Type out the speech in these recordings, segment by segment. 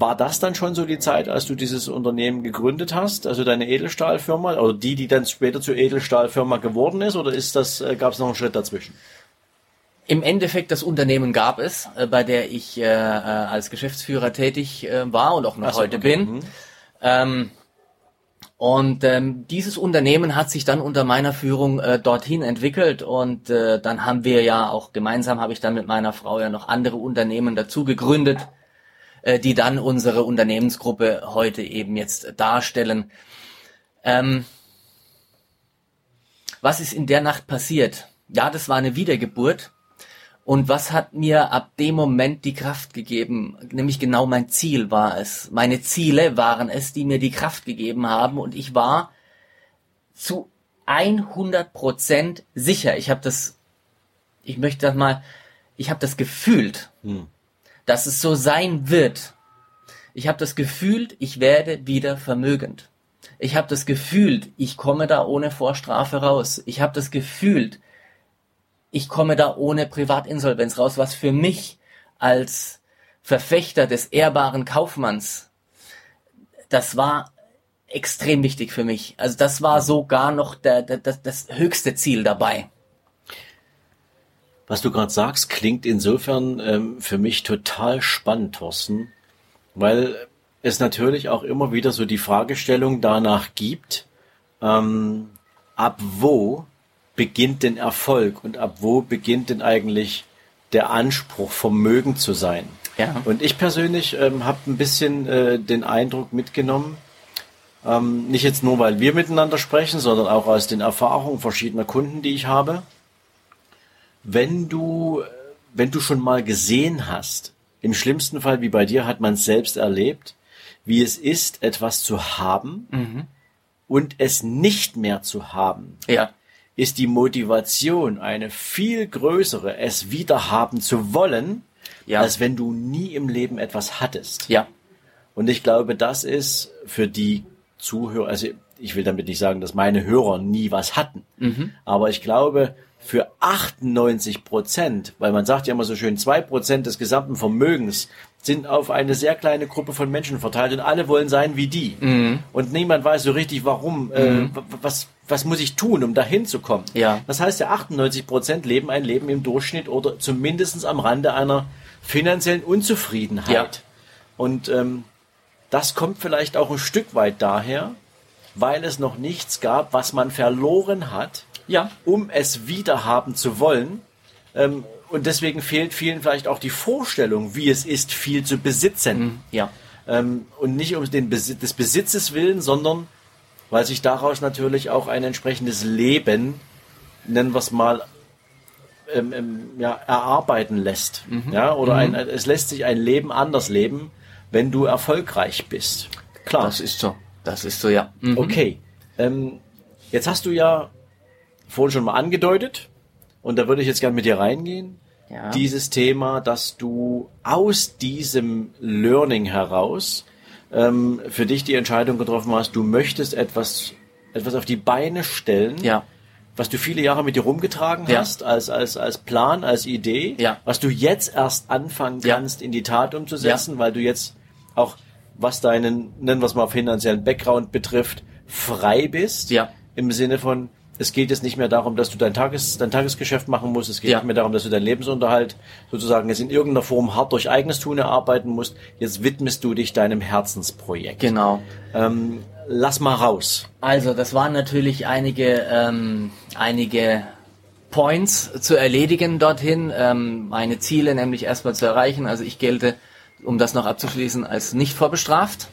War das dann schon so die Zeit, als du dieses Unternehmen gegründet hast, also deine Edelstahlfirma, oder die, die dann später zur Edelstahlfirma geworden ist, oder ist das, äh, gab es noch einen Schritt dazwischen? Im Endeffekt das Unternehmen gab es, äh, bei der ich äh, äh als Geschäftsführer tätig war und auch noch so, heute okay. bin. Mhm. Ähm, und ähm, dieses Unternehmen hat sich dann unter meiner Führung äh, dorthin entwickelt und äh, dann haben wir ja auch gemeinsam, habe ich dann mit meiner Frau ja noch andere Unternehmen dazu gegründet äh, die dann unsere Unternehmensgruppe heute eben jetzt darstellen. Ähm, was ist in der Nacht passiert? Ja, das war eine Wiedergeburt. Und was hat mir ab dem Moment die Kraft gegeben? Nämlich genau mein Ziel war es. Meine Ziele waren es, die mir die Kraft gegeben haben. Und ich war zu 100 Prozent sicher. Ich habe das, ich möchte das mal, ich habe das gefühlt. Hm dass es so sein wird. Ich habe das gefühlt, ich werde wieder vermögend. Ich habe das gefühlt, ich komme da ohne Vorstrafe raus. Ich habe das gefühlt, ich komme da ohne Privatinsolvenz raus, was für mich als Verfechter des ehrbaren Kaufmanns, das war extrem wichtig für mich. Also das war sogar noch der, der, das, das höchste Ziel dabei was du gerade sagst, klingt insofern ähm, für mich total spannend, Thorsten, weil es natürlich auch immer wieder so die Fragestellung danach gibt, ähm, ab wo beginnt denn Erfolg und ab wo beginnt denn eigentlich der Anspruch, Vermögen zu sein. Ja. Und ich persönlich ähm, habe ein bisschen äh, den Eindruck mitgenommen, ähm, nicht jetzt nur, weil wir miteinander sprechen, sondern auch aus den Erfahrungen verschiedener Kunden, die ich habe, wenn du, wenn du schon mal gesehen hast, im schlimmsten Fall wie bei dir hat man es selbst erlebt, wie es ist, etwas zu haben mhm. und es nicht mehr zu haben, ja. ist die Motivation eine viel größere, es wieder haben zu wollen, ja. als wenn du nie im Leben etwas hattest. Ja. Und ich glaube, das ist für die Zuhörer, also ich will damit nicht sagen, dass meine Hörer nie was hatten, mhm. aber ich glaube, für 98 Prozent, weil man sagt ja immer so schön, zwei Prozent des gesamten Vermögens sind auf eine sehr kleine Gruppe von Menschen verteilt und alle wollen sein wie die. Mhm. Und niemand weiß so richtig, warum, äh, mhm. äh, was, was muss ich tun, um dahin zu kommen. Ja. Das heißt, ja 98 Prozent leben ein Leben im Durchschnitt oder zumindest am Rande einer finanziellen Unzufriedenheit. Ja. Und ähm, das kommt vielleicht auch ein Stück weit daher, weil es noch nichts gab, was man verloren hat, ja. um es wieder haben zu wollen. Ähm, und deswegen fehlt vielen vielleicht auch die Vorstellung, wie es ist, viel zu besitzen. Mhm, ja. Ähm, und nicht um den Besitz, des Besitzes willen, sondern weil sich daraus natürlich auch ein entsprechendes Leben, nennen wir es mal, ähm, ähm, ja, erarbeiten lässt. Mhm. Ja, oder mhm. ein, es lässt sich ein Leben anders leben, wenn du erfolgreich bist. Klar. Das ist so. Das ist so, ja. Mhm. Okay. Ähm, jetzt hast du ja vorhin schon mal angedeutet und da würde ich jetzt gerne mit dir reingehen. Ja. Dieses Thema, dass du aus diesem Learning heraus ähm, für dich die Entscheidung getroffen hast, du möchtest etwas, etwas auf die Beine stellen, ja. was du viele Jahre mit dir rumgetragen ja. hast, als, als, als Plan, als Idee, ja. was du jetzt erst anfangen kannst, in die Tat umzusetzen, weil du jetzt auch, was deinen, nennen wir es mal, finanziellen Background betrifft, frei bist. Ja. Im Sinne von, es geht jetzt nicht mehr darum, dass du dein, Tages, dein Tagesgeschäft machen musst. Es geht ja. nicht mehr darum, dass du deinen Lebensunterhalt sozusagen jetzt in irgendeiner Form hart durch eigenes Tun erarbeiten musst. Jetzt widmest du dich deinem Herzensprojekt. Genau. Ähm, lass mal raus. Also, das waren natürlich einige, ähm, einige Points zu erledigen dorthin. Ähm, meine Ziele nämlich erstmal zu erreichen. Also ich gelte, um das noch abzuschließen, als nicht vorbestraft.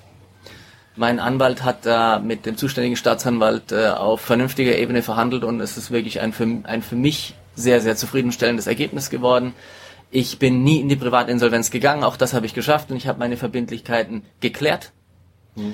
Mein Anwalt hat da mit dem zuständigen Staatsanwalt äh, auf vernünftiger Ebene verhandelt und es ist wirklich ein für, ein für mich sehr, sehr zufriedenstellendes Ergebnis geworden. Ich bin nie in die Privatinsolvenz gegangen, auch das habe ich geschafft und ich habe meine Verbindlichkeiten geklärt. Mhm.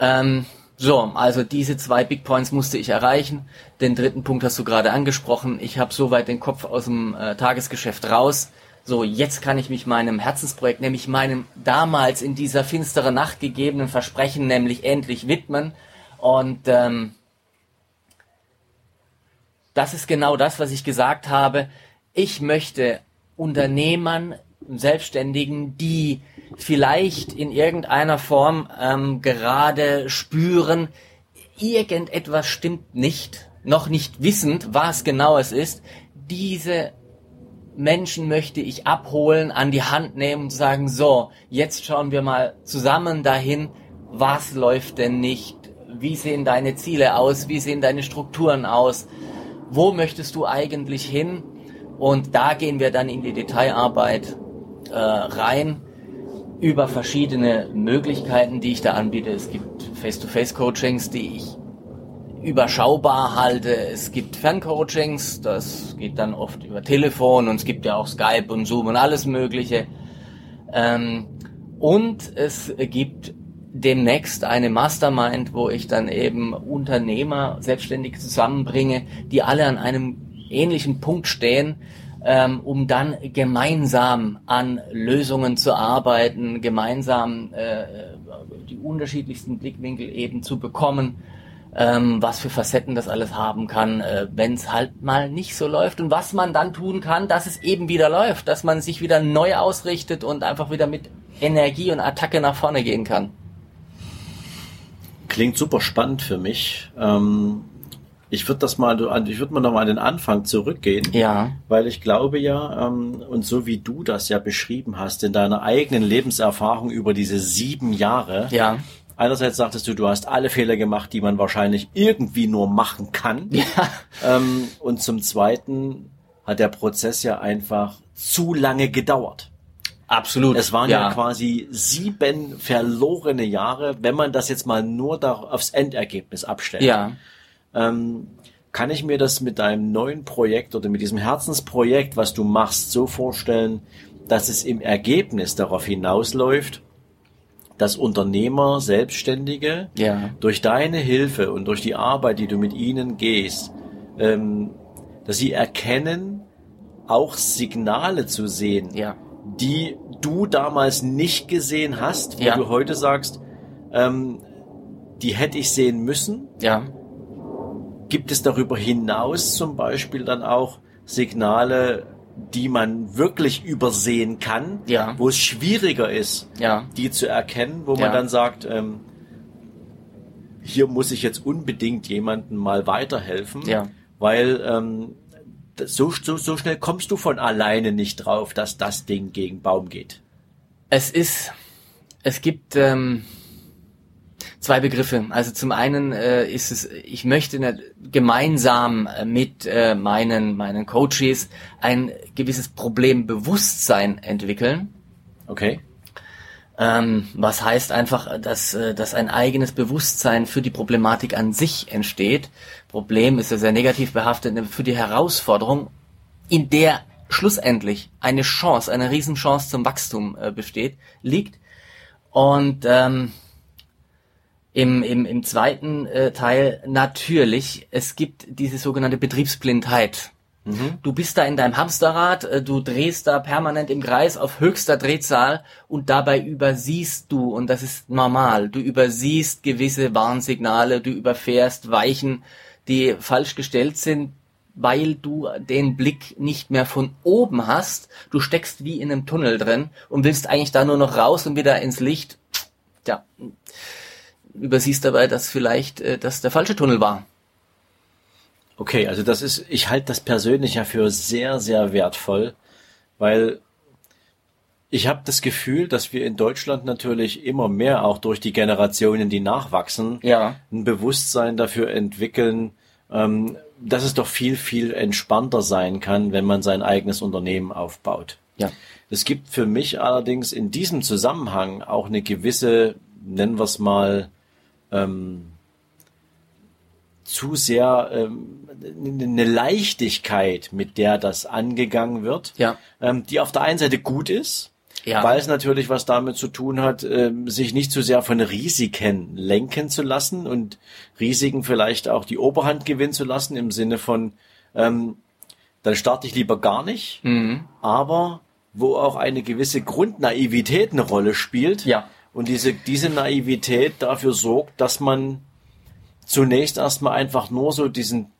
Ähm, So, also diese zwei Big Points musste ich erreichen. Den dritten Punkt hast du gerade angesprochen. Ich habe soweit den Kopf aus dem äh, Tagesgeschäft raus. So, jetzt kann ich mich meinem Herzensprojekt, nämlich meinem damals in dieser finsteren Nacht gegebenen Versprechen, nämlich endlich widmen. Und ähm, das ist genau das, was ich gesagt habe. Ich möchte Unternehmern, Selbstständigen, die vielleicht in irgendeiner Form ähm, gerade spüren, irgendetwas stimmt nicht, noch nicht wissend, was genau es ist, diese Menschen möchte ich abholen, an die Hand nehmen und sagen, so, jetzt schauen wir mal zusammen dahin, was läuft denn nicht, wie sehen deine Ziele aus, wie sehen deine Strukturen aus, wo möchtest du eigentlich hin? Und da gehen wir dann in die Detailarbeit äh, rein über verschiedene Möglichkeiten, die ich da anbiete. Es gibt Face-to-Face-Coachings, die ich überschaubar halte. Es gibt Ferncoachings, das geht dann oft über Telefon und es gibt ja auch Skype und Zoom und alles Mögliche. Ähm, und es gibt demnächst eine Mastermind, wo ich dann eben Unternehmer selbstständig zusammenbringe, die alle an einem ähnlichen Punkt stehen, ähm, um dann gemeinsam an Lösungen zu arbeiten, gemeinsam äh, die unterschiedlichsten Blickwinkel eben zu bekommen, ähm, was für Facetten das alles haben kann, äh, wenn es halt mal nicht so läuft und was man dann tun kann, dass es eben wieder läuft, dass man sich wieder neu ausrichtet und einfach wieder mit Energie und Attacke nach vorne gehen kann. Klingt super spannend für mich. Ähm, ich würde das mal, ich würde mal noch mal an den Anfang zurückgehen. Ja. Weil ich glaube ja, ähm, und so wie du das ja beschrieben hast in deiner eigenen Lebenserfahrung über diese sieben Jahre. Ja. Einerseits sagtest du, du hast alle Fehler gemacht, die man wahrscheinlich irgendwie nur machen kann. Ja. Ähm, und zum Zweiten hat der Prozess ja einfach zu lange gedauert. Absolut. Es waren ja. ja. quasi sieben verlorene Jahre, wenn man das jetzt mal nur da aufs Endergebnis abstellt. Ja. Ähm, kann ich mir das mit deinem neuen Projekt oder mit diesem Herzensprojekt, was du machst, so vorstellen, dass es im Ergebnis darauf hinausläuft, dass Unternehmer, Selbstständige ja. durch deine Hilfe und durch die Arbeit, die du mit ihnen gehst, ähm, dass sie erkennen, auch Signale zu sehen, ja. die du damals nicht gesehen hast, wo Ja. du heute sagst, ähm, die hätte ich sehen müssen. Ja. Gibt es darüber hinaus zum Beispiel dann auch Signale, die man wirklich übersehen kann, Ja. wo es schwieriger ist, Ja. die zu erkennen, wo Ja. man dann sagt, ähm, hier muss ich jetzt unbedingt jemandem mal weiterhelfen, Ja. weil ähm, so, so, so schnell kommst du von alleine nicht drauf, dass das Ding gegen Baum geht. Es ist, es gibt ähm, zwei Begriffe. Also zum einen äh, ist es, ich möchte nicht gemeinsam äh, mit äh, meinen meinen Coaches ein gewisses Problembewusstsein entwickeln. Okay? Ähm, was heißt einfach, dass, äh, dass ein eigenes Bewusstsein für die Problematik an sich entsteht. Problem ist ja sehr negativ behaftet, ne, für die Herausforderung, in der schlussendlich eine Chance, eine Riesenchance zum Wachstum äh, besteht, liegt. Und ähm, im, im, im zweiten äh, Teil natürlich, es gibt diese sogenannte Betriebsblindheit. Du bist da in deinem Hamsterrad, äh, du drehst da permanent im Kreis auf höchster Drehzahl und dabei übersiehst du, und das ist normal, du übersiehst gewisse Warnsignale, du überfährst Weichen, die falsch gestellt sind, weil du den Blick nicht mehr von oben hast. Du steckst wie in einem Tunnel drin und willst eigentlich da nur noch raus und wieder ins Licht. Tja, übersiehst dabei, dass vielleicht äh, das der falsche Tunnel war. Okay, also das ist, ich halte das persönlich ja für sehr, sehr wertvoll, weil ich habe das Gefühl, dass wir in Deutschland natürlich immer mehr auch durch die Generationen, die nachwachsen, Ja. ein Bewusstsein dafür entwickeln, ähm, dass es doch viel, viel entspannter sein kann, wenn man sein eigenes Unternehmen aufbaut. Ja. Es gibt für mich allerdings in diesem Zusammenhang auch eine gewisse, nennen wir es mal, ähm, zu sehr ähm, eine Leichtigkeit, mit der das angegangen wird, Ja. ähm, die auf der einen Seite gut ist, Ja. Weil es natürlich was damit zu tun hat, äh, sich nicht zu sehr von Risiken lenken zu lassen und Risiken vielleicht auch die Oberhand gewinnen zu lassen im Sinne von, ähm, dann starte ich lieber gar nicht, mhm. aber wo auch eine gewisse Grundnaivität eine Rolle spielt. Ja. Und diese, diese Naivität dafür sorgt, dass man zunächst erstmal einfach nur so diesen,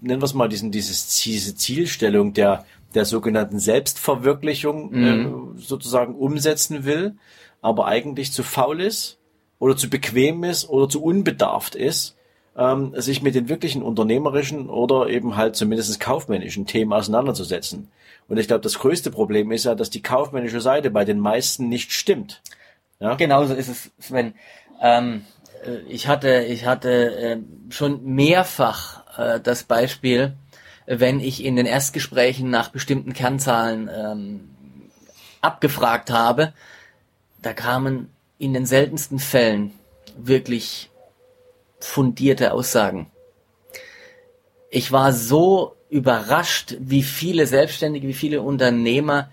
nennen wir es mal, diesen, dieses, diese Zielstellung der, der sogenannten Selbstverwirklichung mhm. äh, sozusagen umsetzen will, aber eigentlich zu faul ist oder zu bequem ist oder zu unbedarft ist, ähm, sich mit den wirklichen unternehmerischen oder eben halt zumindest kaufmännischen Themen auseinanderzusetzen. Und ich glaube, das größte Problem ist ja, dass die kaufmännische Seite bei den meisten nicht stimmt. Ja? Genauso ist es, Sven. Ähm, äh, ich hatte, ich hatte äh, schon mehrfach äh, das Beispiel, wenn ich in den Erstgesprächen nach bestimmten Kernzahlen ähm, abgefragt habe, da kamen in den seltensten Fällen wirklich fundierte Aussagen. Ich war so überrascht, wie viele Selbstständige, wie viele Unternehmer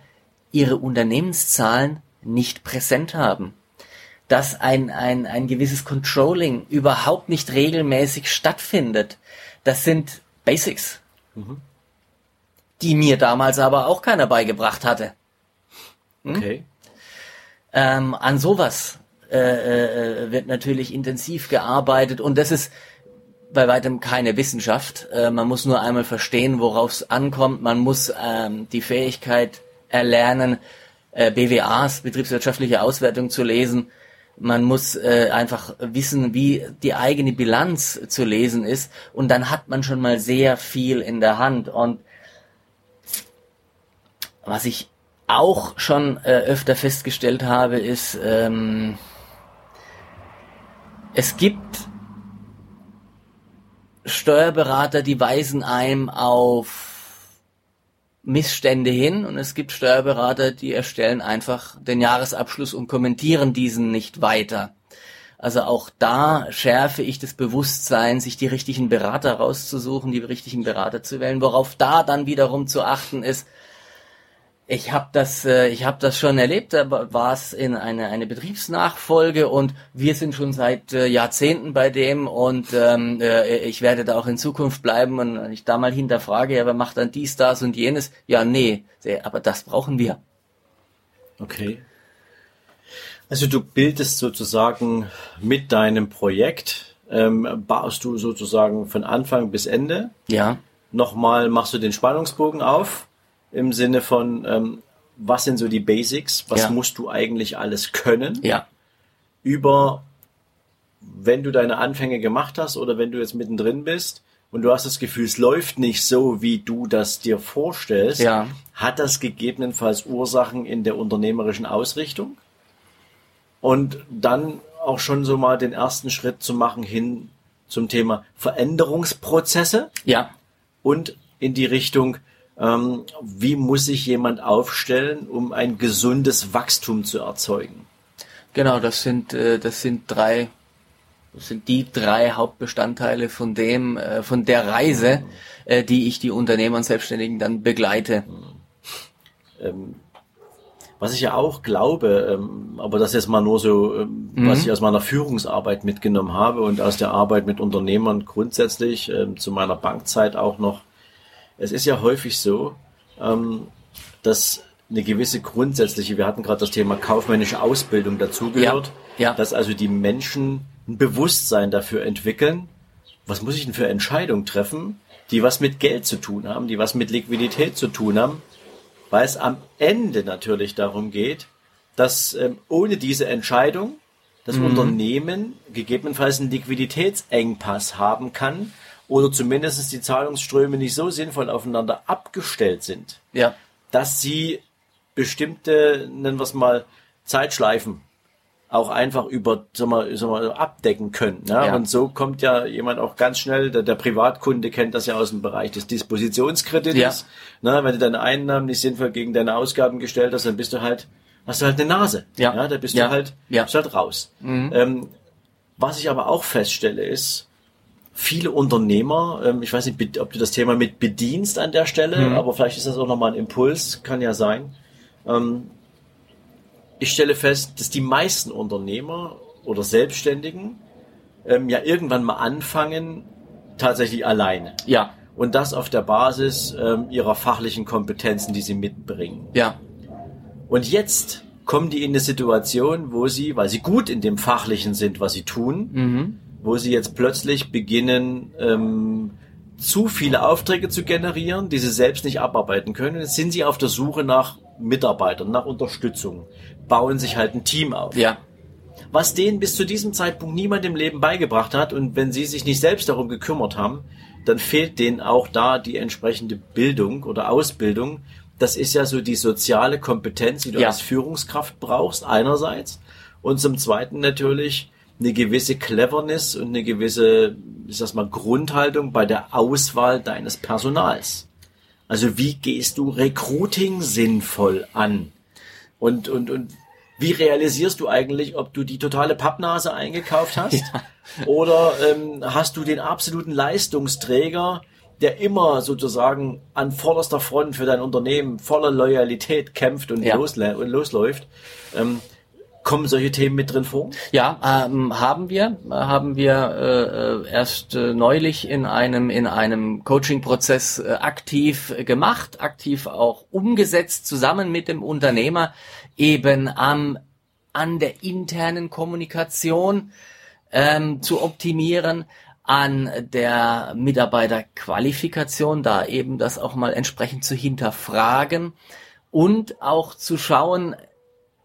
ihre Unternehmenszahlen nicht präsent haben. Dass ein, ein, ein gewisses Controlling überhaupt nicht regelmäßig stattfindet. Das sind Basics Mhm. Die mir damals aber auch keiner beigebracht hatte. Hm? Okay. Ähm, an sowas äh, äh, wird natürlich intensiv gearbeitet und das ist bei weitem keine Wissenschaft. Äh, man muss nur einmal verstehen, worauf es ankommt. Man muss ähm, die Fähigkeit erlernen, äh, BWAs, betriebswirtschaftliche Auswertung zu lesen man muss äh, einfach wissen, wie die eigene Bilanz zu lesen ist und dann hat man schon mal sehr viel in der Hand. Und was ich auch schon äh, öfter festgestellt habe, ist, ähm, es gibt Steuerberater, die weisen einem auf Missstände hin und es gibt Steuerberater, die erstellen einfach den Jahresabschluss und kommentieren diesen nicht weiter. Also auch da schärfe ich das Bewusstsein, sich die richtigen Berater rauszusuchen, die richtigen Berater zu wählen, worauf da dann wiederum zu achten ist, ich habe das, äh, ich habe das schon erlebt. Da war es in eine eine Betriebsnachfolge und wir sind schon seit äh, Jahrzehnten bei dem und ähm, äh, ich werde da auch in Zukunft bleiben. Und ich da mal hinterfrage, ja, wer macht dann dies, das und jenes? Ja, nee, aber das brauchen wir. Okay. Also du bildest sozusagen mit deinem Projekt, ähm, baust du sozusagen von Anfang bis Ende. Ja. Nochmal machst du den Spannungsbogen auf im Sinne von, ähm, was sind so die Basics, was ja. musst du eigentlich alles können? Ja. Über, wenn du deine Anfänge gemacht hast oder wenn du jetzt mittendrin bist und du hast das Gefühl, es läuft nicht so, wie du das dir vorstellst, ja. hat das gegebenenfalls Ursachen in der unternehmerischen Ausrichtung? Und dann auch schon so mal den ersten Schritt zu machen hin zum Thema Veränderungsprozesse. Ja. Und in die Richtung, ähm, wie muss sich jemand aufstellen, um ein gesundes Wachstum zu erzeugen? Genau, das sind äh, das sind drei das sind die drei Hauptbestandteile von dem äh, von der Reise, äh, die ich die Unternehmer und Selbstständigen dann begleite. Ähm, was ich ja auch glaube, ähm, aber das ist mal nur so, ähm, mhm. was ich aus meiner Führungsarbeit mitgenommen habe und aus der Arbeit mit Unternehmern grundsätzlich, ähm, zu meiner Bankzeit auch noch, es ist ja häufig so, ähm, dass eine gewisse grundsätzliche, wir hatten gerade das Thema kaufmännische Ausbildung dazugehört, ja, ja. dass also die Menschen ein Bewusstsein dafür entwickeln, was muss ich denn für Entscheidungen treffen, die was mit Geld zu tun haben, die was mit Liquidität zu tun haben, weil es am Ende natürlich darum geht, dass ähm, ohne diese Entscheidung das mhm. Unternehmen gegebenenfalls einen Liquiditätsengpass haben kann, oder zumindest die Zahlungsströme nicht so sinnvoll aufeinander abgestellt sind, ja. dass sie bestimmte, nennen wir es mal, Zeitschleifen auch einfach über, sag mal, sag mal, abdecken können. Ja? ja? Und so kommt ja jemand auch ganz schnell, der, der Privatkunde kennt das ja aus dem Bereich des Dispositionskredites. Ja. Na, wenn du deine Einnahmen nicht sinnvoll gegen deine Ausgaben gestellt hast, dann bist du halt, hast du halt eine Nase. Ja. ja da bist du halt, bist halt raus. Mhm. Ähm, was ich aber auch feststelle ist, viele Unternehmer, ähm, ich weiß nicht, ob du das Thema mit bedienst an der Stelle, mhm. aber vielleicht ist das auch nochmal ein Impuls, kann ja sein. Ähm, ich stelle fest, dass die meisten Unternehmer oder Selbstständigen ähm, ja irgendwann mal anfangen, tatsächlich alleine. Ja, Und das auf der Basis ähm, ihrer fachlichen Kompetenzen, die sie mitbringen. ja, Und jetzt kommen die in eine Situation, wo sie, weil sie gut in dem Fachlichen sind, was sie tun, mhm. Wo sie jetzt plötzlich beginnen, ähm, zu viele Aufträge zu generieren, die sie selbst nicht abarbeiten können. Jetzt sind sie auf der Suche nach Mitarbeitern, nach Unterstützung, bauen sich halt ein Team auf. ja, Was denen bis zu diesem Zeitpunkt niemand im Leben beigebracht hat und wenn sie sich nicht selbst darum gekümmert haben, dann fehlt denen auch da die entsprechende Bildung oder Ausbildung. Das ist ja so die soziale Kompetenz, die du Ja. als Führungskraft brauchst, einerseits. Und zum Zweiten natürlich eine gewisse Cleverness und eine gewisse, ich sag mal, Grundhaltung bei der Auswahl deines Personals. Also wie gehst du Recruiting sinnvoll an? Und, und, und wie realisierst du eigentlich, ob du die totale Pappnase eingekauft hast? Oder ähm, hast du den absoluten Leistungsträger, der immer sozusagen an vorderster Front für dein Unternehmen voller Loyalität kämpft und, Ja. losläuft? Ähm, kommen solche Themen mit drin vor? Ja, ähm, haben wir, haben wir äh, äh, erst äh, neulich in einem in einem Coaching-Prozess äh, aktiv gemacht, aktiv auch umgesetzt, zusammen mit dem Unternehmer eben am an der internen Kommunikation ähm, zu optimieren, an der Mitarbeiterqualifikation, da eben das auch mal entsprechend zu hinterfragen und auch zu schauen,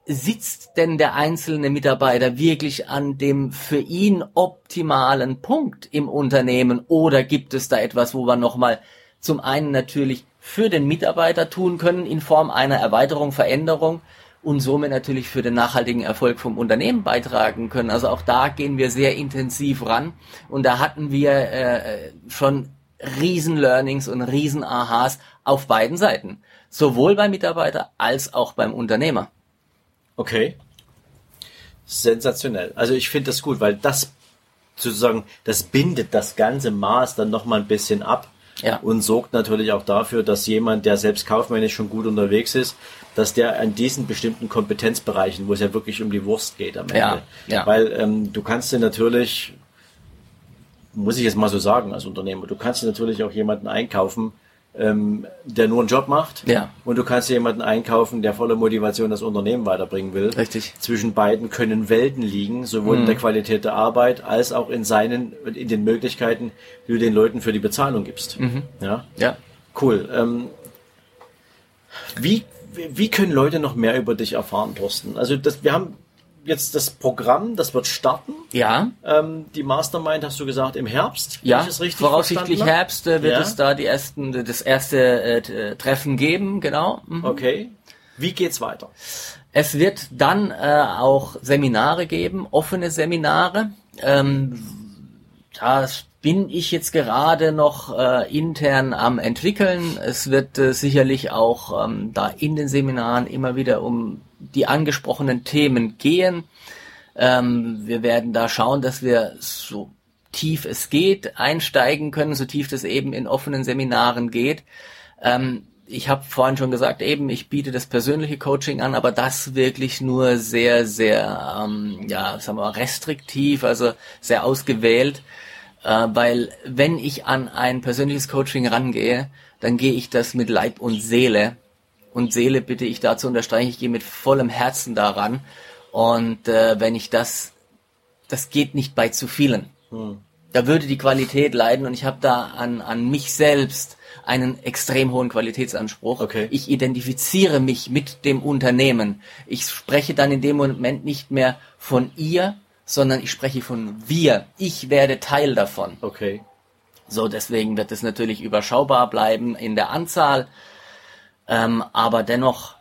sitzt denn der einzelne Mitarbeiter wirklich an dem für ihn optimalen Punkt im Unternehmen oder gibt es da etwas, wo wir nochmal zum einen natürlich für den Mitarbeiter tun können in Form einer Erweiterung, Veränderung und somit natürlich für den nachhaltigen Erfolg vom Unternehmen beitragen können. Also auch da gehen wir sehr intensiv ran und da hatten wir äh, schon riesen Learnings und riesen Aha's auf beiden Seiten. Sowohl beim Mitarbeiter als auch beim Unternehmer. Okay. Sensationell. Also ich finde das gut, weil das sozusagen, das bindet das ganze Maß dann nochmal ein bisschen ab Ja. und sorgt natürlich auch dafür, dass jemand, der selbst kaufmännisch schon gut unterwegs ist, dass der an diesen bestimmten Kompetenzbereichen, wo es ja wirklich um die Wurst geht am Ende. Ja, ja. Weil ähm, du kannst dir natürlich, muss ich jetzt mal so sagen als Unternehmer, du kannst dir natürlich auch jemanden einkaufen, ähm, der nur einen Job macht. Ja. Und du kannst dir jemanden einkaufen, der voller Motivation das Unternehmen weiterbringen will. Richtig. Zwischen beiden können Welten liegen, sowohl in der Qualität der Arbeit als auch in seinen, in den Möglichkeiten, die du den Leuten für die Bezahlung gibst. Ja. Ja. Cool. Ähm, wie, wie können Leute noch mehr über dich erfahren, Thorsten? Also das, wir haben jetzt das Programm, das wird starten. Ja, Ähm, die Mastermind hast du gesagt im Herbst. ja, ich es richtig voraussichtlich? Herbst äh, wird Ja. es da die ersten, das erste äh, äh, Treffen geben, genau. Mhm. Okay. Wie geht's weiter? Es wird dann äh, auch Seminare geben, offene Seminare. Ähm, das bin ich jetzt gerade noch äh, intern am entwickeln. Es wird äh, sicherlich auch ähm, da in den Seminaren immer wieder um die angesprochenen Themen gehen. Ähm, wir werden da schauen, dass wir so tief es geht einsteigen können, so tief das eben in offenen Seminaren geht. Ähm, ich habe vorhin schon gesagt, eben ich biete das persönliche Coaching an, aber das wirklich nur sehr, sehr, ähm, ja, sagen wir mal, restriktiv, also sehr ausgewählt, äh, weil wenn ich an ein persönliches Coaching rangehe, dann gehe ich das mit Leib und Seele. Und Seele bitte ich dazu unterstreichen, ich gehe mit vollem Herzen daran. Und äh, wenn ich das, das geht nicht bei zu vielen. Da würde die Qualität leiden und ich habe da an, an mich selbst einen extrem hohen Qualitätsanspruch. Okay. Ich identifiziere mich mit dem Unternehmen. Ich spreche dann in dem Moment nicht mehr von ihr, sondern ich spreche von wir. Ich werde Teil davon. Okay. So, deswegen wird es natürlich überschaubar bleiben in der Anzahl, ähm, aber dennoch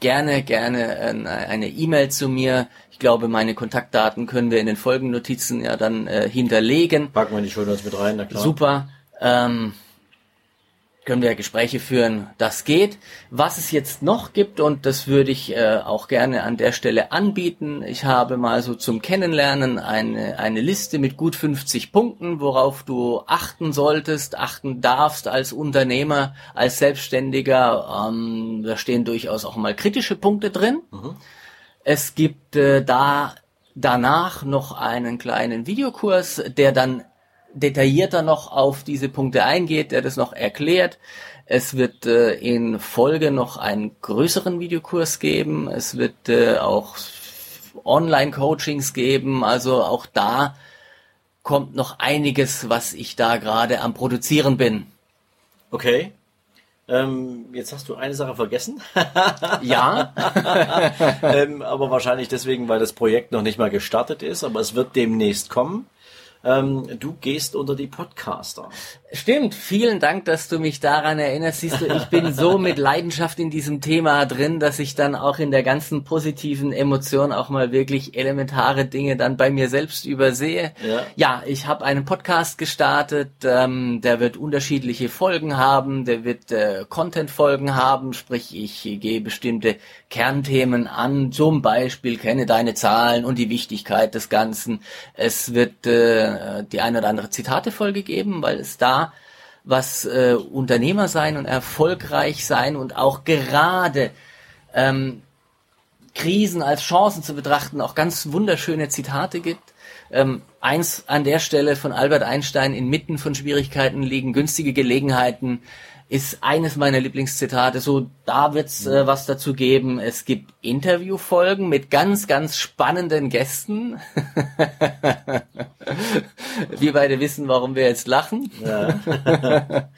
gerne, gerne äh, eine E-Mail zu mir. Ich glaube, meine Kontaktdaten können wir in den Folgennotizen ja dann äh, hinterlegen. Packen wir die Shownotes mit rein, na klar. Super. Ähm, können wir Gespräche führen, das geht. Was es jetzt noch gibt, und das würde ich äh, auch gerne an der Stelle anbieten, ich habe mal so zum Kennenlernen eine, eine Liste mit gut 50 Punkten, worauf du achten solltest, achten darfst als Unternehmer, als Selbstständiger. Ähm, da stehen durchaus auch mal kritische Punkte drin. Mhm. Es gibt äh, da danach noch einen kleinen Videokurs, der dann detaillierter noch auf diese Punkte eingeht, der das noch erklärt. Es wird äh, in Folge noch einen größeren Videokurs geben. Es wird äh, auch Online-Coachings geben. Also auch da kommt noch einiges, was ich da gerade am Produzieren bin. Okay. Ähm, jetzt hast du eine Sache vergessen. ja. ähm, aber wahrscheinlich deswegen, weil das Projekt noch nicht mal gestartet ist, aber es wird demnächst kommen. Ähm, du gehst unter die Podcaster. Stimmt, vielen Dank, dass du mich daran erinnerst. Siehst du, ich bin so mit Leidenschaft in diesem Thema drin, dass ich dann auch in der ganzen positiven Emotion auch mal wirklich elementare Dinge dann bei mir selbst übersehe. Ja, ja ich habe einen Podcast gestartet, ähm, der wird unterschiedliche Folgen haben, der wird äh, Content-Folgen haben, sprich ich gehe bestimmte Kernthemen an, zum Beispiel kenne deine Zahlen und die Wichtigkeit des Ganzen. Es wird äh, die eine oder andere Zitate-Folge geben, weil es da was äh, Unternehmer sein und erfolgreich sein und auch gerade ähm, Krisen als Chancen zu betrachten, auch ganz wunderschöne Zitate gibt. Ähm, eins an der Stelle von Albert Einstein, inmitten von Schwierigkeiten liegen günstige Gelegenheiten ist eines meiner Lieblingszitate. So, da wird's äh, was dazu geben. Es gibt Interviewfolgen mit ganz, ganz spannenden Gästen. wir beide wissen, warum wir jetzt lachen. Ja,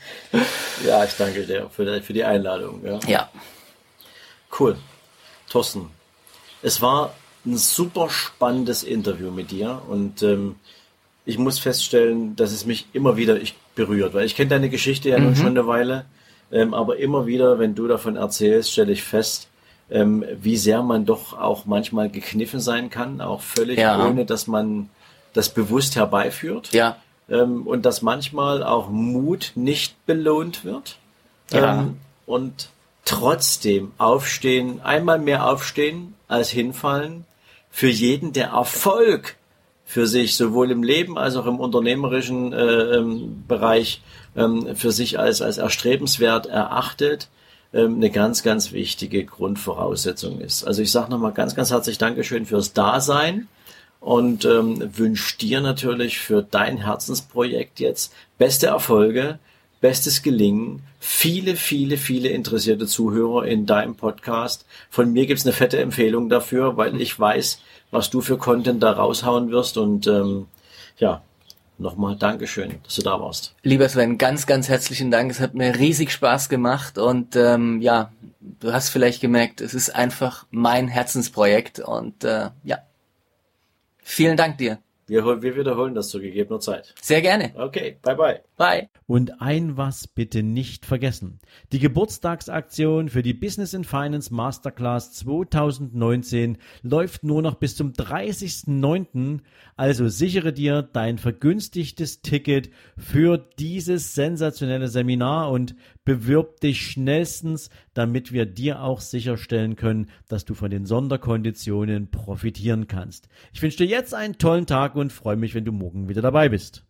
ja ich danke dir für die, für die Einladung. Ja. ja. Cool. Thorsten, es war ein super spannendes Interview mit dir und ähm, ich muss feststellen, dass es mich immer wieder ich, berührt, weil ich kenne deine Geschichte ja mhm. nun schon eine Weile, ähm, aber immer wieder, wenn du davon erzählst, stelle ich fest, ähm, wie sehr man doch auch manchmal gekniffen sein kann, auch völlig ja. ohne, dass man das bewusst herbeiführt. Ja. Ähm, und dass manchmal auch Mut nicht belohnt wird. Ja. Ähm, und trotzdem aufstehen, einmal mehr aufstehen als hinfallen, für jeden der Erfolg für sich sowohl im Leben als auch im unternehmerischen äh, ähm, Bereich ähm, für sich als, als erstrebenswert erachtet, ähm, eine ganz, ganz wichtige Grundvoraussetzung ist. Also ich sage nochmal ganz, ganz herzlich Dankeschön fürs Dasein und ähm, wünsche dir natürlich für dein Herzensprojekt jetzt beste Erfolge, bestes Gelingen, viele, viele, viele interessierte Zuhörer in deinem Podcast. Von mir gibt's eine fette Empfehlung dafür, weil ich weiß, was du für Content da raushauen wirst. Und ähm, ja, nochmal Dankeschön, dass du da warst. Lieber Sven, ganz, ganz herzlichen Dank. Es hat mir riesig Spaß gemacht und ähm, ja, du hast vielleicht gemerkt, es ist einfach mein Herzensprojekt und äh, ja, vielen Dank dir. Wir, wir wiederholen das zu gegebener Zeit. Sehr gerne. Okay, bye bye. Bye. Und ein was bitte nicht vergessen. Die Geburtstagsaktion für die Business in Finance Masterclass 2019 läuft nur noch bis zum 30.09. Also sichere dir dein vergünstigtes Ticket für dieses sensationelle Seminar und bewirb dich schnellstens, damit wir dir auch sicherstellen können, dass du von den Sonderkonditionen profitieren kannst. Ich wünsche dir jetzt einen tollen Tag und freue mich, wenn du morgen wieder dabei bist.